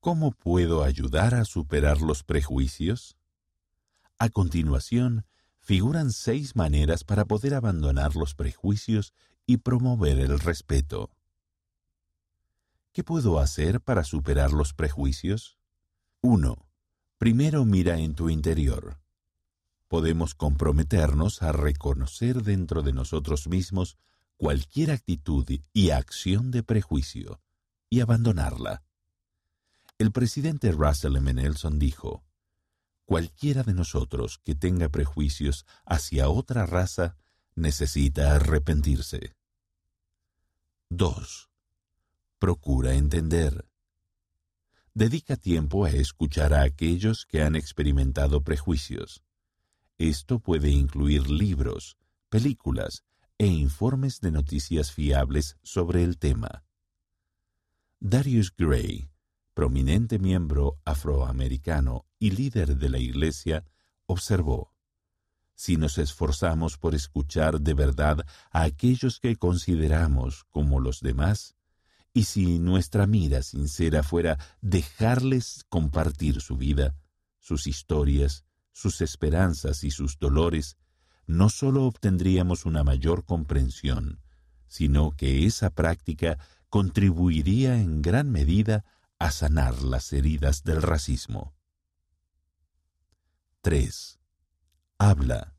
¿Cómo puedo ayudar a superar los prejuicios? A continuación, figuran seis maneras para poder abandonar los prejuicios y promover el respeto. ¿Qué puedo hacer para superar los prejuicios? 1. Primero mira en tu interior. Podemos comprometernos a reconocer dentro de nosotros mismos cualquier actitud y acción de prejuicio y abandonarla. El presidente Russell M. Nelson dijo, Cualquiera de nosotros que tenga prejuicios hacia otra raza necesita arrepentirse. 2. Procura entender. Dedica tiempo a escuchar a aquellos que han experimentado prejuicios. Esto puede incluir libros, películas e informes de noticias fiables sobre el tema. Darius Gray, prominente miembro afroamericano y líder de la Iglesia, observó, Si nos esforzamos por escuchar de verdad a aquellos que consideramos como los demás, y si nuestra mira sincera fuera dejarles compartir su vida, sus historias, sus esperanzas y sus dolores, no sólo obtendríamos una mayor comprensión, sino que esa práctica contribuiría en gran medida a sanar las heridas del racismo. 3. Habla.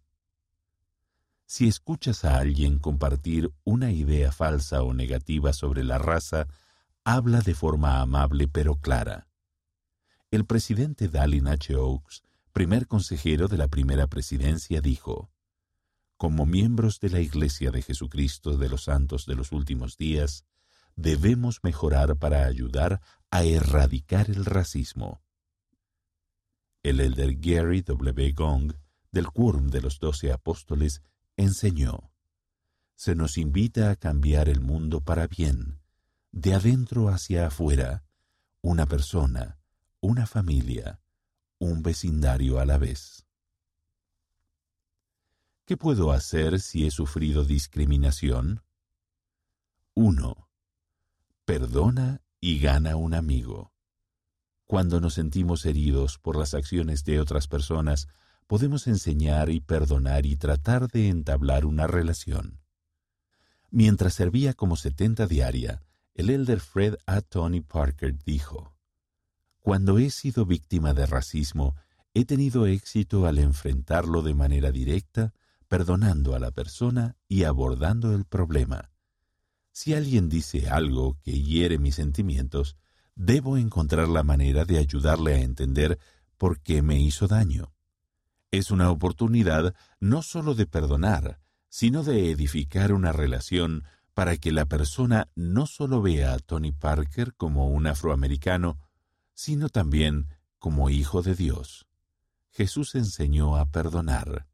Si escuchas a alguien compartir una idea falsa o negativa sobre la raza, habla de forma amable pero clara. El presidente Dallin H. Oaks, primer consejero de la primera presidencia, dijo, Como miembros de la Iglesia de Jesucristo de los Santos de los Últimos Días, debemos mejorar para ayudar a erradicar el racismo. El elder Gary W. Gong, del Quórum de los Doce Apóstoles, enseñó, Se nos invita a cambiar el mundo para bien, de adentro hacia afuera, una persona, una familia, un vecindario a la vez. ¿Qué puedo hacer si he sufrido discriminación? 1 perdona y gana un amigo. Cuando nos sentimos heridos por las acciones de otras personas, podemos enseñar y perdonar y tratar de entablar una relación. Mientras servía como setenta diaria, el elder Fred A. Tony Parker dijo, Cuando he sido víctima de racismo, he tenido éxito al enfrentarlo de manera directa, perdonando a la persona y abordando el problema. Si alguien dice algo que hiere mis sentimientos, debo encontrar la manera de ayudarle a entender por qué me hizo daño. Es una oportunidad no sólo de perdonar, sino de edificar una relación para que la persona no sólo vea a Tony Parker como un afroamericano, sino también como hijo de Dios. Jesús enseñó a perdonar,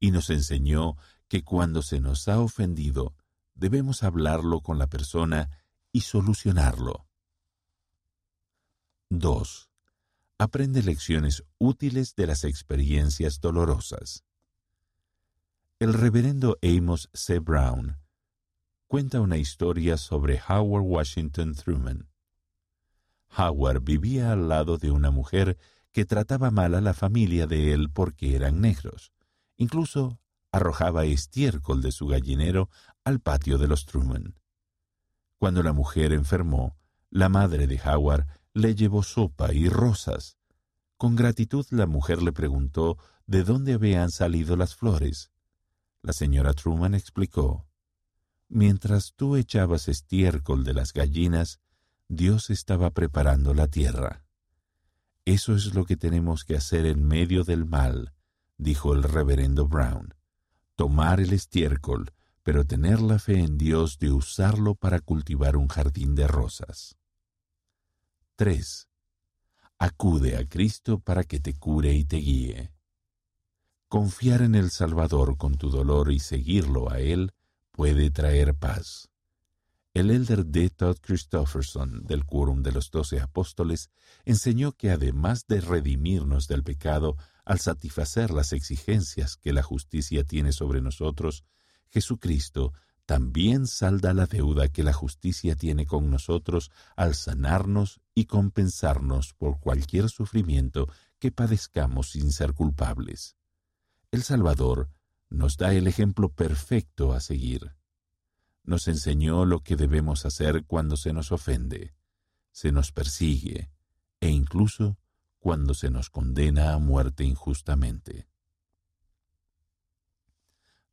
y nos enseñó que cuando se nos ha ofendido, debemos hablarlo con la persona y solucionarlo. 2. Aprende lecciones útiles de las experiencias dolorosas. El reverendo Amos C. Brown cuenta una historia sobre Howard Washington Truman. Howard vivía al lado de una mujer que trataba mal a la familia de él porque eran negros. Incluso arrojaba estiércol de su gallinero al patio de los Truman. Cuando la mujer enfermó, la madre de Howard le llevó sopa y rosas. Con gratitud la mujer le preguntó de dónde habían salido las flores. La señora Truman explicó, Mientras tú echabas estiércol de las gallinas, Dios estaba preparando la tierra. Eso es lo que tenemos que hacer en medio del mal, dijo el reverendo Brown tomar el estiércol, pero tener la fe en Dios de usarlo para cultivar un jardín de rosas. 3. Acude a Cristo para que te cure y te guíe. Confiar en el Salvador con tu dolor y seguirlo a Él puede traer paz. El elder D. Todd Christofferson, del Quórum de los Doce Apóstoles, enseñó que además de redimirnos del pecado al satisfacer las exigencias que la justicia tiene sobre nosotros, Jesucristo también salda la deuda que la justicia tiene con nosotros al sanarnos y compensarnos por cualquier sufrimiento que padezcamos sin ser culpables. El Salvador nos da el ejemplo perfecto a seguir. Nos enseñó lo que debemos hacer cuando se nos ofende, se nos persigue e incluso cuando se nos condena a muerte injustamente.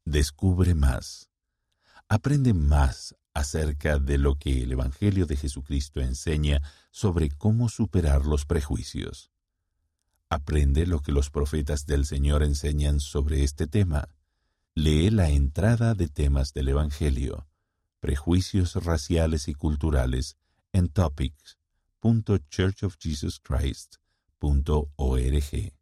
Descubre más. Aprende más acerca de lo que el Evangelio de Jesucristo enseña sobre cómo superar los prejuicios. Aprende lo que los profetas del Señor enseñan sobre este tema. Lee la entrada de temas del Evangelio, prejuicios raciales y culturales en topics.churchofjesuschrist.org.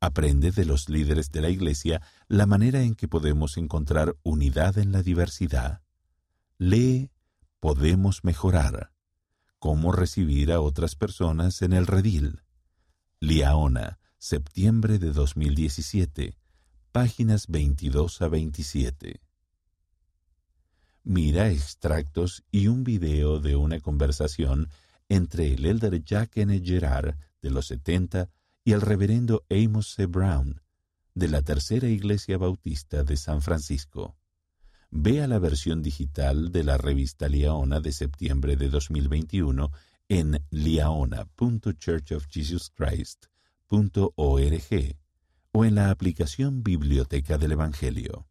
Aprende de los líderes de la Iglesia la manera en que podemos encontrar unidad en la diversidad. Lee Podemos mejorar. Cómo recibir a otras personas en el redil. Liaona, septiembre de 2017, páginas 22 a 27. Mira extractos y un video de una conversación entre el elder Jack N. Gerard de los 70 y el reverendo Amos C. Brown, de la Tercera Iglesia Bautista de San Francisco. Vea la versión digital de la revista Liaona de septiembre de 2021 en liaona.churchofjesuschrist.org o en la aplicación Biblioteca del Evangelio.